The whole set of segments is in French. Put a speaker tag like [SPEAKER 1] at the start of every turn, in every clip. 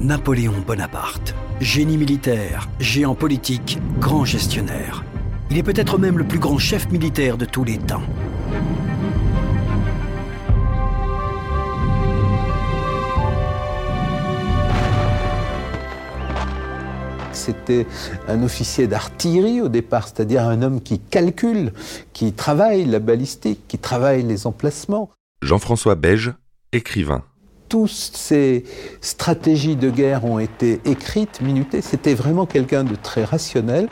[SPEAKER 1] Napoléon Bonaparte, génie militaire, géant politique, grand gestionnaire. Il est peut-être même le plus grand chef militaire de tous les temps.
[SPEAKER 2] C'était un officier d'artillerie au départ, c'est-à-dire un homme qui calcule, qui travaille la balistique, qui travaille les emplacements.
[SPEAKER 3] Jean-François Beige, écrivain.
[SPEAKER 2] Toutes ces stratégies de guerre ont été écrites, minutées. C'était vraiment quelqu'un de très rationnel.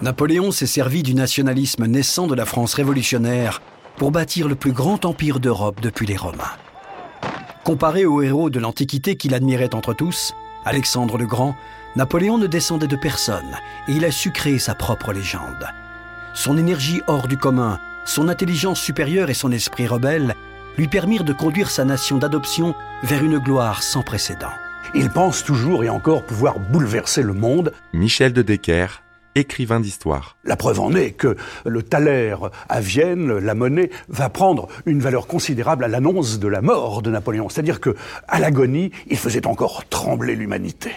[SPEAKER 1] Napoléon s'est servi du nationalisme naissant de la France révolutionnaire pour bâtir le plus grand empire d'Europe depuis les Romains. Comparé aux héros de l'Antiquité qu'il admirait entre tous, Alexandre le Grand, Napoléon ne descendait de personne et il a su créer sa propre légende. Son énergie hors du commun, son intelligence supérieure et son esprit rebelle lui permirent de conduire sa nation d'adoption vers une gloire sans précédent.
[SPEAKER 4] Il pense toujours et encore pouvoir bouleverser le monde.
[SPEAKER 3] Michel de Decker, écrivain d'histoire.
[SPEAKER 4] La preuve en est que le thaler à Vienne, la monnaie, va prendre une valeur considérable à l'annonce de la mort de Napoléon. C'est-à-dire que, à l'agonie, il faisait encore trembler l'humanité.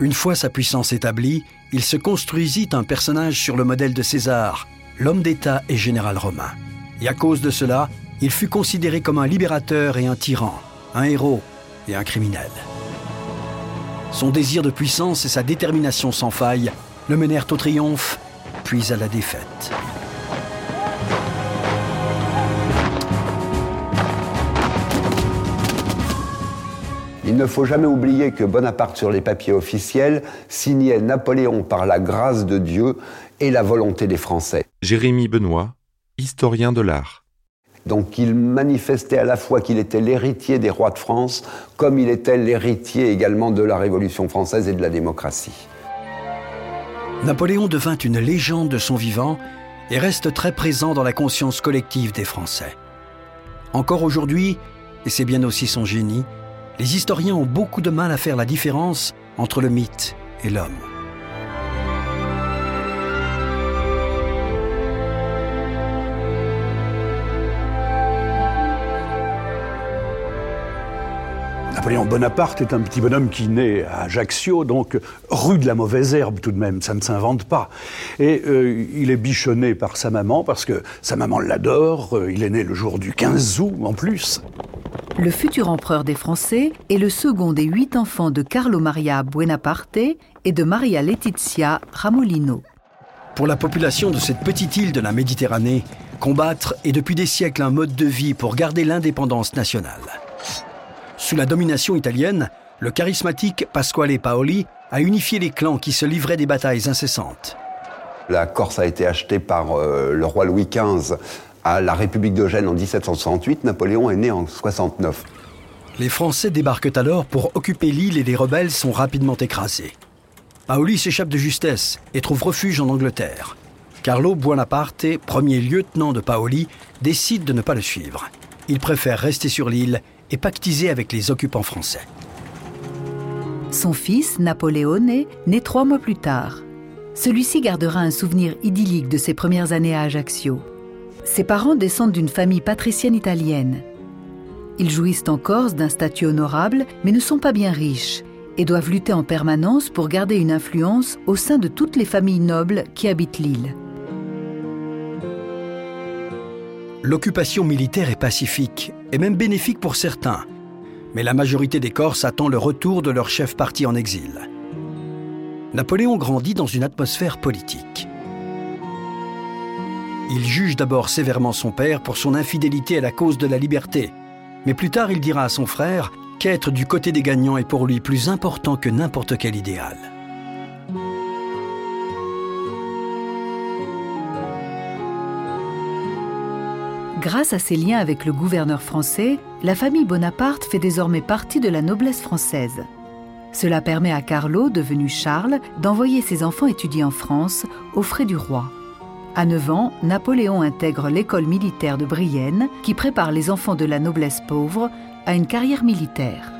[SPEAKER 1] Une fois sa puissance établie, il se construisit un personnage sur le modèle de César, l'homme d'État et général romain. Et à cause de cela, il fut considéré comme un libérateur et un tyran, un héros et un criminel. Son désir de puissance et sa détermination sans faille le menèrent au triomphe, puis à la défaite.
[SPEAKER 5] Il ne faut jamais oublier que Bonaparte, sur les papiers officiels, signait Napoléon par la grâce de Dieu et la volonté des Français.
[SPEAKER 3] Jérémy Benoît, historien de l'art.
[SPEAKER 5] Donc il manifestait à la fois qu'il était l'héritier des rois de France, comme il était l'héritier également de la Révolution française et de la démocratie.
[SPEAKER 1] Napoléon devint une légende de son vivant et reste très présent dans la conscience collective des Français. Encore aujourd'hui, et c'est bien aussi son génie, les historiens ont beaucoup de mal à faire la différence entre le mythe et l'homme.
[SPEAKER 4] Napoléon Bonaparte est un petit bonhomme qui naît à Ajaccio, donc rue de la mauvaise herbe tout de même, ça ne s'invente pas. Et euh, il est bichonné par sa maman parce que sa maman l'adore, euh, il est né le jour du 15 août en plus.
[SPEAKER 6] Le futur empereur des Français est le second des huit enfants de Carlo Maria Buonaparte et de Maria Letizia Ramolino.
[SPEAKER 1] Pour la population de cette petite île de la Méditerranée, combattre est depuis des siècles un mode de vie pour garder l'indépendance nationale. Sous la domination italienne, le charismatique Pasquale Paoli a unifié les clans qui se livraient des batailles incessantes.
[SPEAKER 5] La Corse a été achetée par euh, le roi Louis XV à la République de Gênes en 1768. Napoléon est né en 69.
[SPEAKER 1] Les Français débarquent alors pour occuper l'île et les rebelles sont rapidement écrasés. Paoli s'échappe de justesse et trouve refuge en Angleterre. Carlo Buonaparte, premier lieutenant de Paoli, décide de ne pas le suivre. Il préfère rester sur l'île et pactiser avec les occupants français.
[SPEAKER 6] Son fils, Napoleone, naît trois mois plus tard. Celui-ci gardera un souvenir idyllique de ses premières années à Ajaccio. Ses parents descendent d'une famille patricienne italienne. Ils jouissent en Corse d'un statut honorable, mais ne sont pas bien riches et doivent lutter en permanence pour garder une influence au sein de toutes les familles nobles qui habitent l'île.
[SPEAKER 1] L'occupation militaire est pacifique et même bénéfique pour certains, mais la majorité des Corses attend le retour de leur chef parti en exil. Napoléon grandit dans une atmosphère politique. Il juge d'abord sévèrement son père pour son infidélité à la cause de la liberté, mais plus tard il dira à son frère qu'être du côté des gagnants est pour lui plus important que n'importe quel idéal.
[SPEAKER 6] Grâce à ses liens avec le gouverneur français, la famille Bonaparte fait désormais partie de la noblesse française. Cela permet à Carlo, devenu Charles, d'envoyer ses enfants étudier en France aux frais du roi. À 9 ans, Napoléon intègre l'école militaire de Brienne qui prépare les enfants de la noblesse pauvre à une carrière militaire.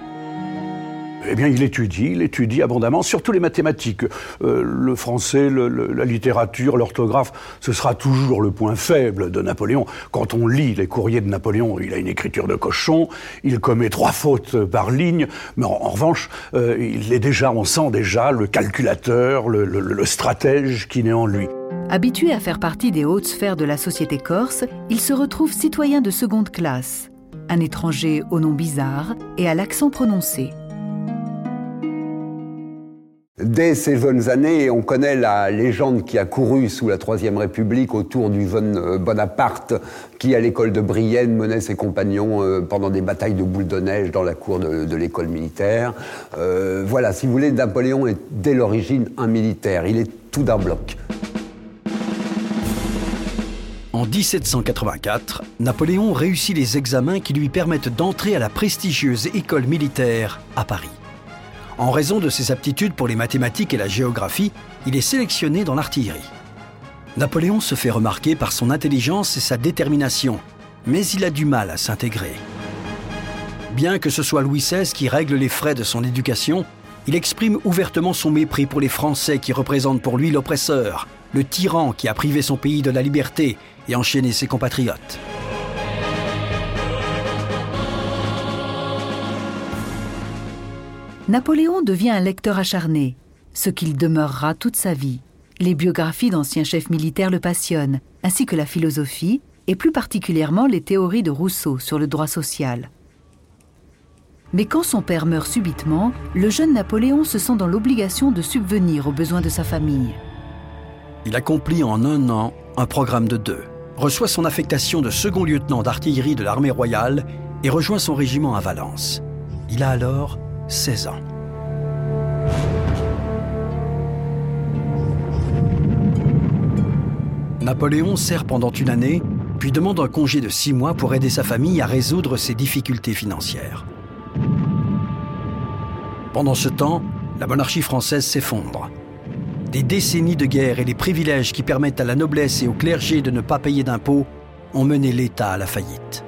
[SPEAKER 4] Eh bien, il étudie, il étudie abondamment, surtout les mathématiques. Euh, le français, la littérature, l'orthographe, ce sera toujours le point faible de Napoléon. Quand on lit les courriers de Napoléon, il a une écriture de cochon, il commet trois fautes par ligne, mais en, revanche, euh, il est déjà, on sent déjà le calculateur, le, le stratège qui naît en lui.
[SPEAKER 6] Habitué à faire partie des hautes sphères de la société corse, il se retrouve citoyen de seconde classe, un étranger au nom bizarre et à l'accent prononcé.
[SPEAKER 5] Dès ses jeunes années, on connaît la légende qui a couru sous la Troisième République autour du von euh, Bonaparte, qui à l'école de Brienne menait ses compagnons euh, pendant des batailles de boules de neige dans la cour de, l'école militaire. Euh, voilà, si vous voulez, Napoléon est dès l'origine un militaire. Il est tout d'un bloc.
[SPEAKER 1] En 1784, Napoléon réussit les examens qui lui permettent d'entrer à la prestigieuse école militaire à Paris. En raison de ses aptitudes pour les mathématiques et la géographie, il est sélectionné dans l'artillerie. Napoléon se fait remarquer par son intelligence et sa détermination, mais il a du mal à s'intégrer. Bien que ce soit Louis XVI qui règle les frais de son éducation, il exprime ouvertement son mépris pour les Français qui représentent pour lui l'oppresseur, le tyran qui a privé son pays de la liberté et enchaîné ses compatriotes.
[SPEAKER 6] Napoléon devient un lecteur acharné, ce qu'il demeurera toute sa vie. Les biographies d'anciens chefs militaires le passionnent, ainsi que la philosophie, et plus particulièrement les théories de Rousseau sur le droit social. Mais quand son père meurt subitement, le jeune Napoléon se sent dans l'obligation de subvenir aux besoins de sa famille.
[SPEAKER 1] Il accomplit en un an un programme de deux, reçoit son affectation de second lieutenant d'artillerie de l'armée royale et rejoint son régiment à Valence. Il a alors 16 ans. Napoléon sert pendant une année, puis demande un congé de six mois pour aider sa famille à résoudre ses difficultés financières. Pendant ce temps, la monarchie française s'effondre. Des décennies de guerre et les privilèges qui permettent à la noblesse et au clergé de ne pas payer d'impôts ont mené l'État à la faillite.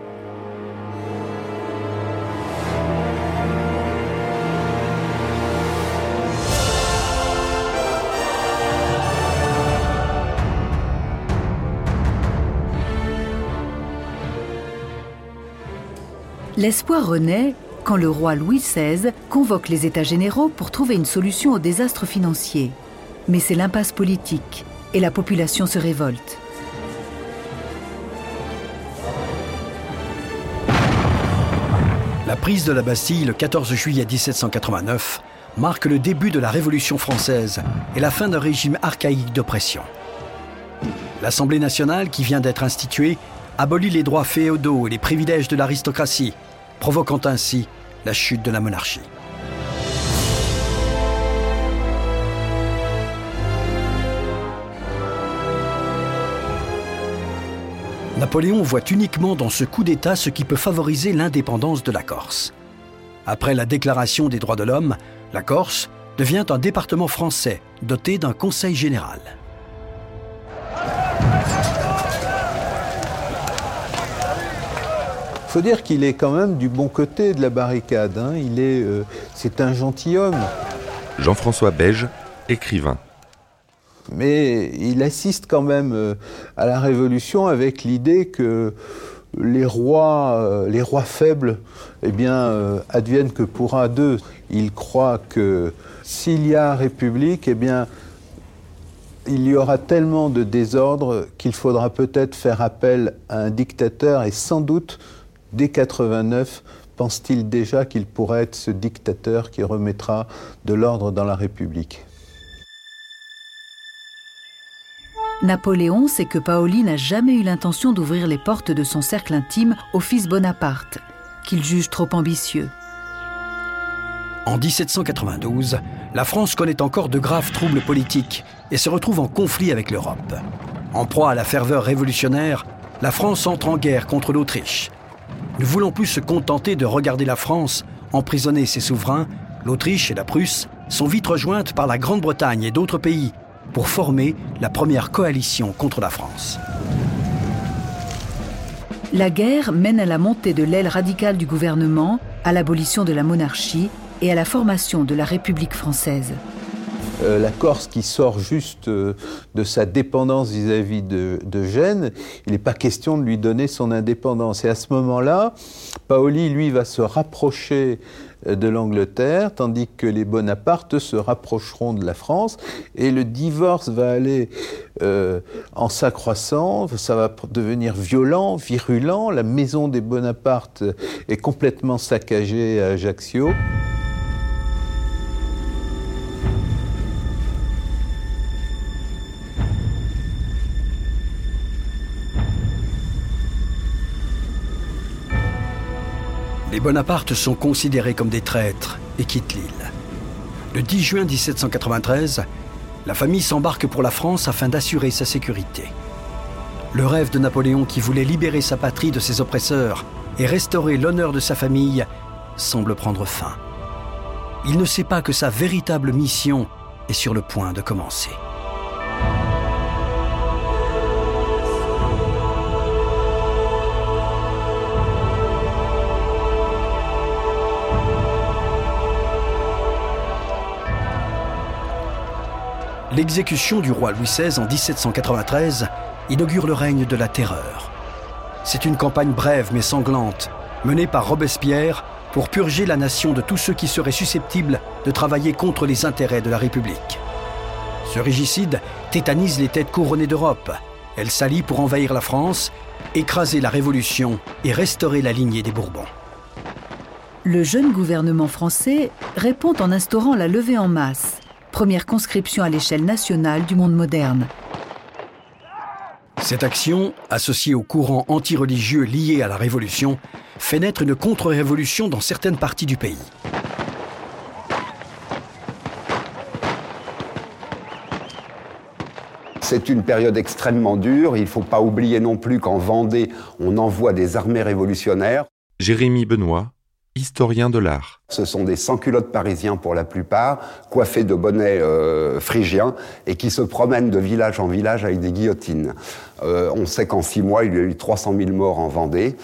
[SPEAKER 6] L'espoir renaît quand le roi Louis XVI convoque les États généraux pour trouver une solution au désastre financier. Mais c'est l'impasse politique et la population se révolte.
[SPEAKER 1] La prise de la Bastille le 14 juillet 1789 marque le début de la Révolution française et la fin d'un régime archaïque d'oppression. L'Assemblée nationale, qui vient d'être instituée, abolit les droits féodaux et les privilèges de l'aristocratie provoquant ainsi la chute de la monarchie. Napoléon voit uniquement dans ce coup d'État ce qui peut favoriser l'indépendance de la Corse. Après la Déclaration des droits de l'homme, la Corse devient un département français doté d'un conseil général.
[SPEAKER 2] Faut dire qu'il est quand même du bon côté de la barricade. Hein. Il est, euh, c'est un gentilhomme.
[SPEAKER 3] Jean-François Beige, écrivain.
[SPEAKER 2] Mais il assiste quand même euh, à la Révolution avec l'idée que les rois, euh, les rois faibles, eh bien, adviennent que pour un d'eux. Il croit que s'il y a République, eh bien, il y aura tellement de désordre qu'il faudra peut-être faire appel à un dictateur et sans doute Dès 89, pense-t-il déjà qu'il pourrait être ce dictateur qui remettra de l'ordre dans la République?
[SPEAKER 6] Napoléon sait que Paoli n'a jamais eu l'intention d'ouvrir les portes de son cercle intime au fils Bonaparte, qu'il juge trop ambitieux.
[SPEAKER 1] En 1792, la France connaît encore de graves troubles politiques et se retrouve en conflit avec l'Europe. En proie à la ferveur révolutionnaire, la France entre en guerre contre l'Autriche Ne voulant plus se contenter de regarder la France emprisonner ses souverains, l'Autriche et la Prusse sont vite rejointes par la Grande-Bretagne et d'autres pays pour former la première coalition contre la France.
[SPEAKER 6] La guerre mène à la montée de l'aile radicale du gouvernement, à l'abolition de la monarchie et à la formation de la République française.
[SPEAKER 2] Euh, la Corse qui sort juste euh, de sa dépendance vis-à-vis de, Gênes, il n'est pas question de lui donner son indépendance. Et à ce moment-là, Paoli, lui, va se rapprocher euh, de l'Angleterre, tandis que les Bonaparte se rapprocheront de la France, et le divorce va aller en s'accroissant, ça va devenir violent, virulent, la maison des Bonaparte est complètement saccagée à Ajaccio.
[SPEAKER 1] Les Bonaparte sont considérés comme des traîtres et quittent l'île. Le 10 juin 1793, la famille s'embarque pour la France afin d'assurer sa sécurité. Le rêve de Napoléon qui voulait libérer sa patrie de ses oppresseurs et restaurer l'honneur de sa famille semble prendre fin. Il ne sait pas que sa véritable mission est sur le point de commencer. L'exécution du roi Louis XVI en 1793 inaugure le règne de la terreur. C'est une campagne brève mais sanglante, menée par Robespierre pour purger la nation de tous ceux qui seraient susceptibles de travailler contre les intérêts de la République. Ce régicide tétanise les têtes couronnées d'Europe. Elle s'allie pour envahir la France, écraser la Révolution et restaurer la lignée des Bourbons.
[SPEAKER 6] Le jeune gouvernement français répond en instaurant la levée en masse première conscription à l'échelle nationale du monde moderne.
[SPEAKER 1] Cette action, associée au courant anti-religieux lié à la Révolution, fait naître une contre-révolution dans certaines parties du pays.
[SPEAKER 5] C'est une période extrêmement dure. Il ne faut pas oublier non plus qu'en Vendée, on envoie des armées révolutionnaires.
[SPEAKER 3] Jérémy Benoît, historien de l'art.
[SPEAKER 5] Ce sont des sans-culottes parisiens pour la plupart, coiffés de bonnets euh, phrygiens et qui se promènent de village en village avec des guillotines. Euh, on sait qu'en six mois, il y a eu 300 000 morts en Vendée.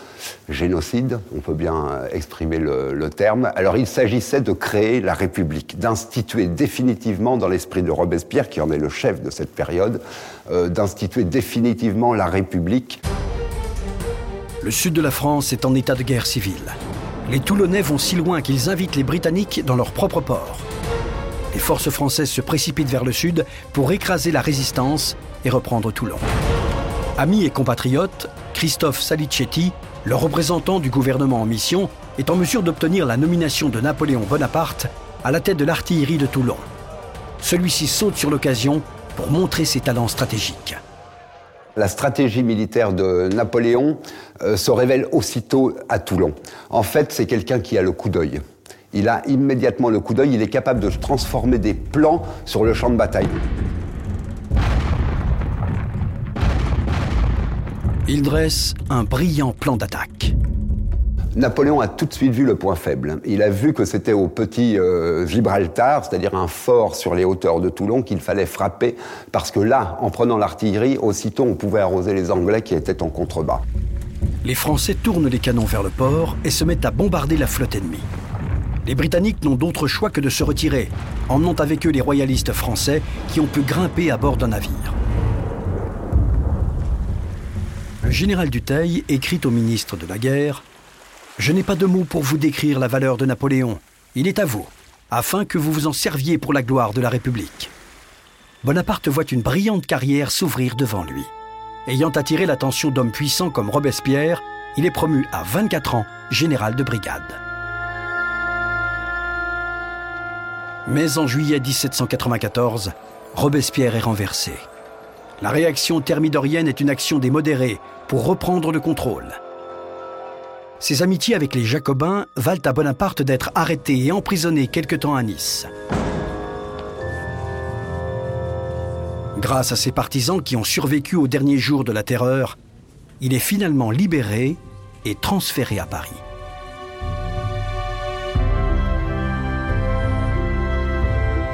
[SPEAKER 5] Génocide, on peut bien exprimer le, le terme. Alors il s'agissait de créer la République, d'instituer définitivement, dans l'esprit de Robespierre, qui en est le chef de cette période, euh, d'instituer définitivement la République.
[SPEAKER 1] Le sud de la France est en état de guerre civile les Toulonnais vont si loin qu'ils invitent les Britanniques dans leur propre port. Les forces françaises se précipitent vers le sud pour écraser la résistance et reprendre Toulon. Amis et compatriotes, Christophe Salicetti, le représentant du gouvernement en mission, est en mesure d'obtenir la nomination de Napoléon Bonaparte à la tête de l'artillerie de Toulon. Celui-ci saute sur l'occasion pour montrer ses talents stratégiques.
[SPEAKER 5] La stratégie militaire de Napoléon euh, se révèle aussitôt à Toulon. En fait, c'est quelqu'un qui a le coup d'œil. Il a immédiatement le coup d'œil, il est capable de transformer des plans sur le champ de bataille.
[SPEAKER 1] Il dresse un brillant plan d'attaque.
[SPEAKER 5] Napoléon a tout de suite vu le point faible. Il a vu que c'était au petit euh, Gibraltar, c'est-à-dire un fort sur les hauteurs de Toulon, qu'il fallait frapper, parce que là, en prenant l'artillerie, aussitôt on pouvait arroser les Anglais qui étaient en contrebas.
[SPEAKER 1] Les Français tournent les canons vers le port et se mettent à bombarder la flotte ennemie. Les Britanniques n'ont d'autre choix que de se retirer, emmenant avec eux les royalistes français qui ont pu grimper à bord d'un navire. Le général Dutheil écrit au ministre de la Guerre je n'ai pas de mots pour vous décrire la valeur de Napoléon. Il est à vous, afin que vous vous en serviez pour la gloire de la République. Bonaparte voit une brillante carrière s'ouvrir devant lui. Ayant attiré l'attention d'hommes puissants comme Robespierre, il est promu à 24 ans général de brigade. Mais en juillet 1794, Robespierre est renversé. La réaction thermidorienne est une action des modérés pour reprendre le contrôle. Ses amitiés avec les Jacobins valent à Bonaparte d'être arrêté et emprisonné quelque temps à Nice. Grâce à ses partisans qui ont survécu aux derniers jours de la terreur, il est finalement libéré et transféré à Paris.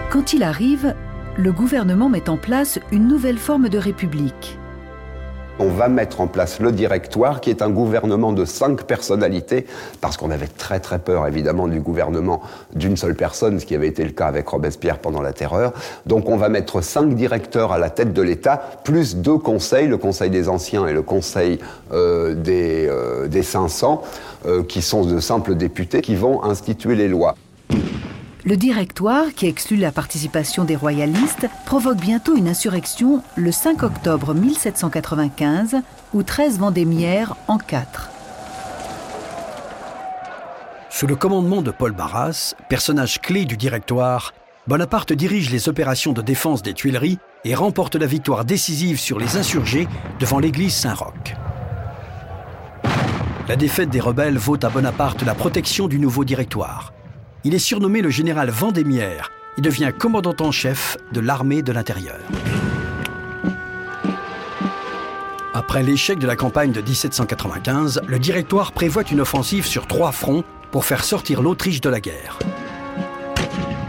[SPEAKER 6] Quand il arrive, le gouvernement met en place une nouvelle forme de république.
[SPEAKER 5] On va mettre en place le directoire, qui est un gouvernement de cinq personnalités, parce qu'on avait très très peur évidemment du gouvernement d'une seule personne, ce qui avait été le cas avec Robespierre pendant la Terreur. Donc on va mettre cinq directeurs à la tête de l'État, plus deux conseils, le Conseil des Anciens et le Conseil euh, des, euh, des 500, euh, qui sont de simples députés, qui vont instituer les lois.
[SPEAKER 6] Le directoire, qui exclut la participation des royalistes, provoque bientôt une insurrection le 5 octobre 1795, où 13 vendémiaires en 4.
[SPEAKER 1] Sous le commandement de Paul Barras, personnage clé du directoire, Bonaparte dirige les opérations de défense des Tuileries et remporte la victoire décisive sur les insurgés devant l'église Saint-Roch. La défaite des rebelles vaut à Bonaparte la protection du nouveau directoire. Il est surnommé le général Vendémiaire et devient commandant en chef de l'armée de l'intérieur. Après l'échec de la campagne de 1795, le directoire prévoit une offensive sur trois fronts pour faire sortir l'Autriche de la guerre.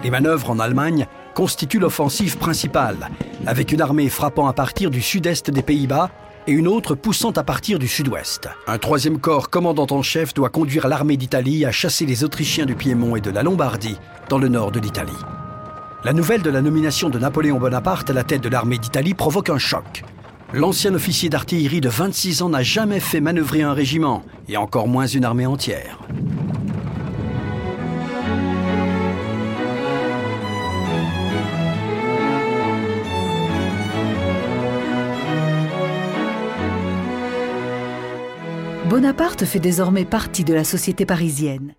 [SPEAKER 1] Les manœuvres en Allemagne constituent l'offensive principale, avec une armée frappant à partir du sud-est des Pays-Bas et une autre poussant à partir du sud-ouest. Un troisième corps commandant en chef doit conduire l'armée d'Italie à chasser les Autrichiens du Piémont et de la Lombardie dans le nord de l'Italie. La nouvelle de la nomination de Napoléon Bonaparte à la tête de l'armée d'Italie provoque un choc. L'ancien officier d'artillerie de 26 ans n'a jamais fait manœuvrer un régiment, et encore moins une armée entière.
[SPEAKER 6] Bonaparte fait désormais partie de la société parisienne.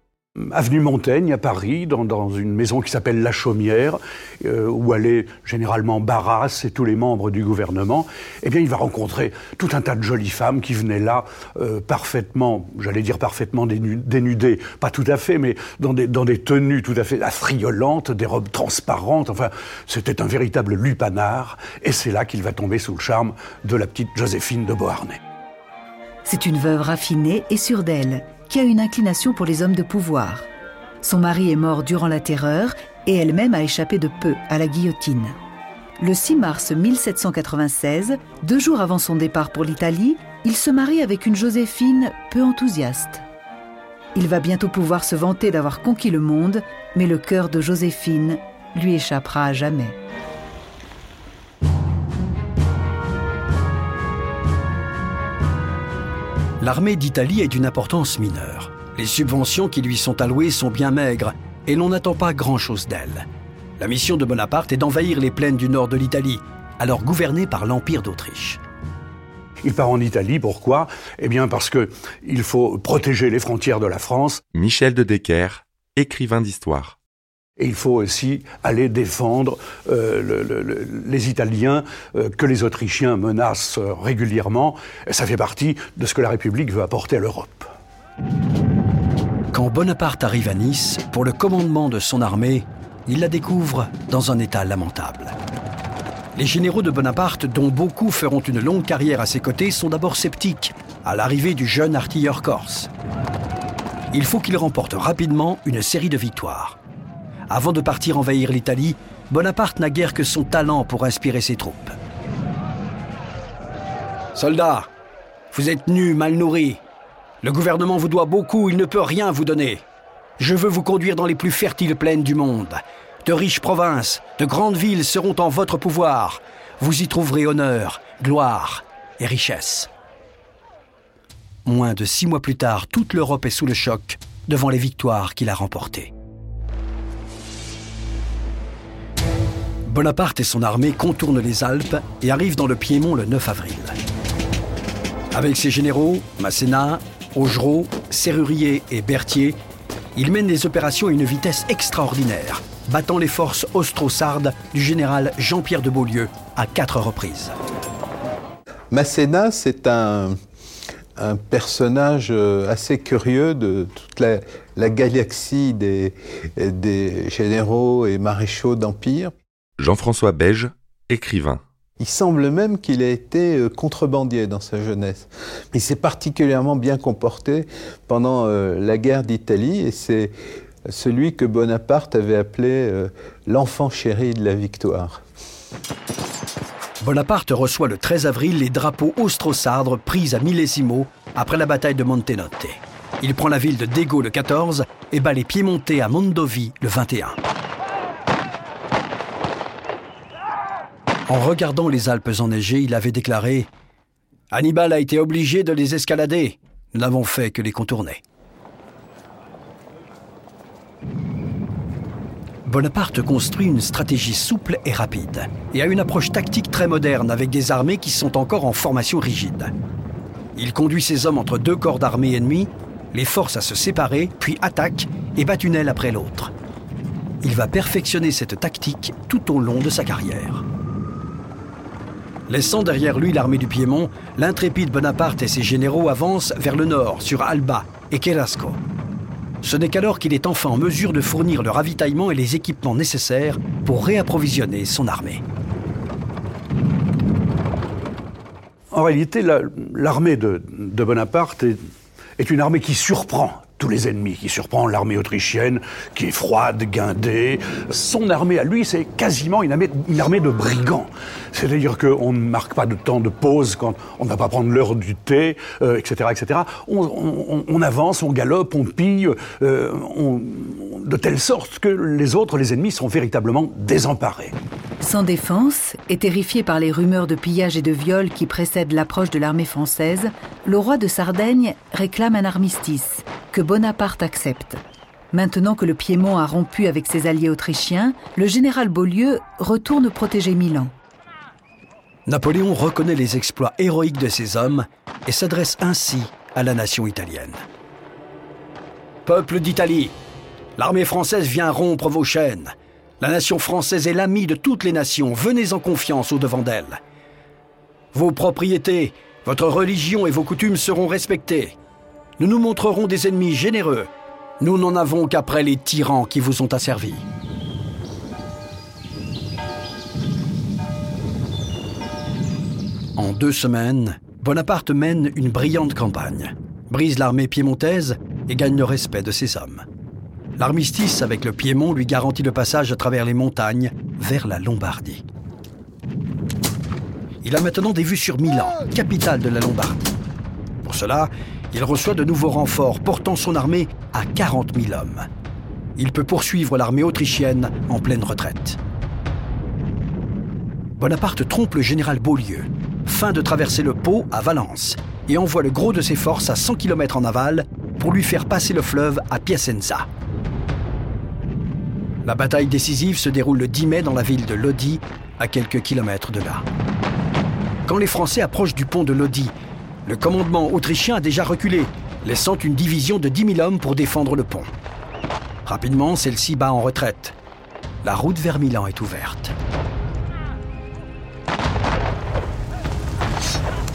[SPEAKER 4] Avenue Montaigne à Paris, dans, une maison qui s'appelle La Chaumière, euh, où allaient généralement Barras et tous les membres du gouvernement, eh bien il va rencontrer tout un tas de jolies femmes qui venaient là euh, parfaitement, j'allais dire parfaitement dénudées, pas tout à fait, mais dans des, dans des tenues tout à fait affriolantes, des robes transparentes, enfin c'était un véritable lupanar, et c'est là qu'il va tomber sous le charme de la petite Joséphine de Beauharnais.
[SPEAKER 6] C'est une veuve raffinée et sûre d'elle, qui a une inclination pour les hommes de pouvoir. Son mari est mort durant la terreur et elle-même a échappé de peu à la guillotine. Le 6 mars 1796, deux jours avant son départ pour l'Italie, il se marie avec une Joséphine peu enthousiaste. Il va bientôt pouvoir se vanter d'avoir conquis le monde, mais le cœur de Joséphine lui échappera à jamais.
[SPEAKER 1] L'armée d'Italie est d'une importance mineure. Les subventions qui lui sont allouées sont bien maigres et l'on n'attend pas grand-chose d'elle. La mission de Bonaparte est d'envahir les plaines du nord de l'Italie, alors gouvernée par l'Empire d'Autriche.
[SPEAKER 4] Il part en Italie, pourquoi? Eh bien parce que il faut protéger les frontières de la France.
[SPEAKER 3] Michel de Decker, écrivain d'histoire.
[SPEAKER 4] Et il faut aussi aller défendre euh, le, le, les Italiens euh, que les Autrichiens menacent euh, régulièrement. Ça fait partie de ce que la République veut apporter à l'Europe.
[SPEAKER 1] Quand Bonaparte arrive à Nice, pour le commandement de son armée, il la découvre dans un état lamentable. Les généraux de Bonaparte, dont beaucoup feront une longue carrière à ses côtés, sont d'abord sceptiques à l'arrivée du jeune artilleur corse. Il faut qu'il remporte rapidement une série de victoires. Avant de partir envahir l'Italie, Bonaparte n'a guère que son talent pour inspirer ses troupes. Soldats, vous êtes nus, mal nourris. Le gouvernement vous doit beaucoup, il ne peut rien vous donner. Je veux vous conduire dans les plus fertiles plaines du monde. De riches provinces, de grandes villes seront en votre pouvoir. Vous y trouverez honneur, gloire et richesse. Moins de six mois plus tard, toute l'Europe est sous le choc devant les victoires qu'il a remportées. Bonaparte et son armée contournent les Alpes et arrivent dans le Piémont le 9 avril. Avec ses généraux, Masséna, Augereau, Serrurier et Berthier, il mène les opérations à une vitesse extraordinaire, battant les forces austro-sardes du général Jean-Pierre de Beaulieu à quatre reprises.
[SPEAKER 2] Masséna, c'est un, personnage assez curieux de toute la, la galaxie des généraux et maréchaux d'Empire.
[SPEAKER 3] Jean-François Beige, écrivain.
[SPEAKER 2] Il semble même qu'il ait été euh, contrebandier dans sa jeunesse. Il s'est particulièrement bien comporté pendant euh, la guerre d'Italie et c'est celui que Bonaparte avait appelé euh, l'enfant chéri de la victoire.
[SPEAKER 1] Bonaparte reçoit le 13 avril les drapeaux austro-sardres pris à Millesimo après la bataille de Montenotte. Il prend la ville de Dego le 14 et bat les Piémontais à Mondovi le 21. En regardant les Alpes enneigées, il avait déclaré Hannibal a été obligé de les escalader. Nous n'avons fait que les contourner. Bonaparte construit une stratégie souple et rapide, et a une approche tactique très moderne avec des armées qui sont encore en formation rigide. Il conduit ses hommes entre deux corps d'armée ennemies, les force à se séparer, puis attaque et bat une aile après l'autre. Il va perfectionner cette tactique tout au long de sa carrière. Laissant derrière lui l'armée du Piémont, l'intrépide Bonaparte et ses généraux avancent vers le nord, sur Alba et Kerasco. Ce n'est qu'alors qu'il est enfin en mesure de fournir le ravitaillement et les équipements nécessaires pour réapprovisionner son armée.
[SPEAKER 4] En réalité, l'armée de, Bonaparte est une armée qui surprend tous les ennemis, qui surprend l'armée autrichienne, qui est froide, guindée. Son armée à lui, c'est quasiment une armée, une armée de brigands. C'est-à-dire qu'on ne marque pas de temps de pause quand on ne va pas prendre l'heure du thé, etc., euh, etc. On, avance, on galope, on pille, euh, de telle sorte que les autres, les ennemis, sont véritablement désemparés.
[SPEAKER 6] Sans défense, et terrifié par les rumeurs de pillage et de viol qui précèdent l'approche de l'armée française, le roi de Sardaigne réclame un armistice que Bonaparte accepte. Maintenant que le Piémont a rompu avec ses alliés autrichiens, le général Beaulieu retourne protéger Milan.
[SPEAKER 1] Napoléon reconnaît les exploits héroïques de ses hommes et s'adresse ainsi à la nation italienne. Peuple d'Italie, l'armée française vient rompre vos chaînes. La nation française est l'amie de toutes les nations. Venez en confiance au-devant d'elle. Vos propriétés, votre religion et vos coutumes seront respectées. Nous nous montrerons des ennemis généreux. Nous n'en avons qu'après les tyrans qui vous ont asservis. En deux semaines, Bonaparte mène une brillante campagne, brise l'armée piémontaise et gagne le respect de ses hommes. L'armistice avec le Piémont lui garantit le passage à travers les montagnes vers la Lombardie. Il a maintenant des vues sur Milan, capitale de la Lombardie. Pour cela, il reçoit de nouveaux renforts, portant son armée à 40 000 hommes. Il peut poursuivre l'armée autrichienne en pleine retraite. Bonaparte trompe le général Beaulieu, fin de traverser le Pô à Valence, et envoie le gros de ses forces à 100 km en aval pour lui faire passer le fleuve à Piacenza. La bataille décisive se déroule le 10 mai dans la ville de Lodi, à quelques kilomètres de là. Quand les Français approchent du pont de Lodi, le commandement autrichien a déjà reculé, laissant une division de 10 000 hommes pour défendre le pont. Rapidement, celle-ci bat en retraite. La route vers Milan est ouverte.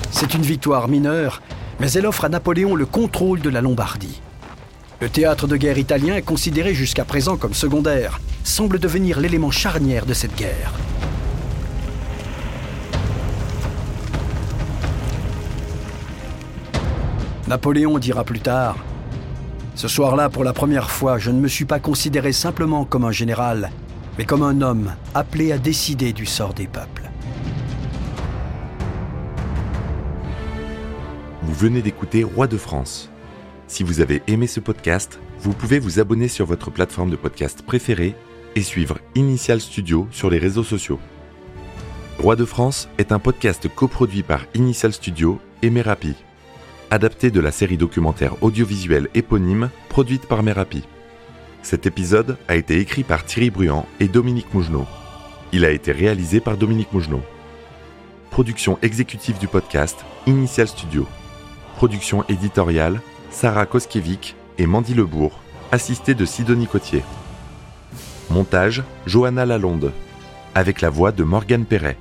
[SPEAKER 1] C'est une victoire mineure, mais elle offre à Napoléon le contrôle de la Lombardie. Le théâtre de guerre italien, considéré jusqu'à présent comme secondaire, semble devenir l'élément charnière de cette guerre. Napoléon dira plus tard Ce soir-là, pour la première fois, je ne me suis pas considéré simplement comme un général, mais comme un homme appelé à décider du sort des peuples.
[SPEAKER 3] Vous venez d'écouter Roi de France si vous avez aimé ce podcast, vous pouvez vous abonner sur votre plateforme de podcast préférée et suivre Initial Studio sur les réseaux sociaux. Roi de France est un podcast coproduit par Initial Studio et Merapi, adapté de la série documentaire audiovisuelle éponyme produite par Merapi. Cet épisode a été écrit par Thierry Bruand et Dominique Mougenot. Il a été réalisé par Dominique Mougenot. Production exécutive du podcast Initial Studio. Production éditoriale Sarah Koskiewicz et Mandy Lebourg, assistée de Sidonie Cotier. Montage Johanna Lalonde, avec la voix de Morgane Perret.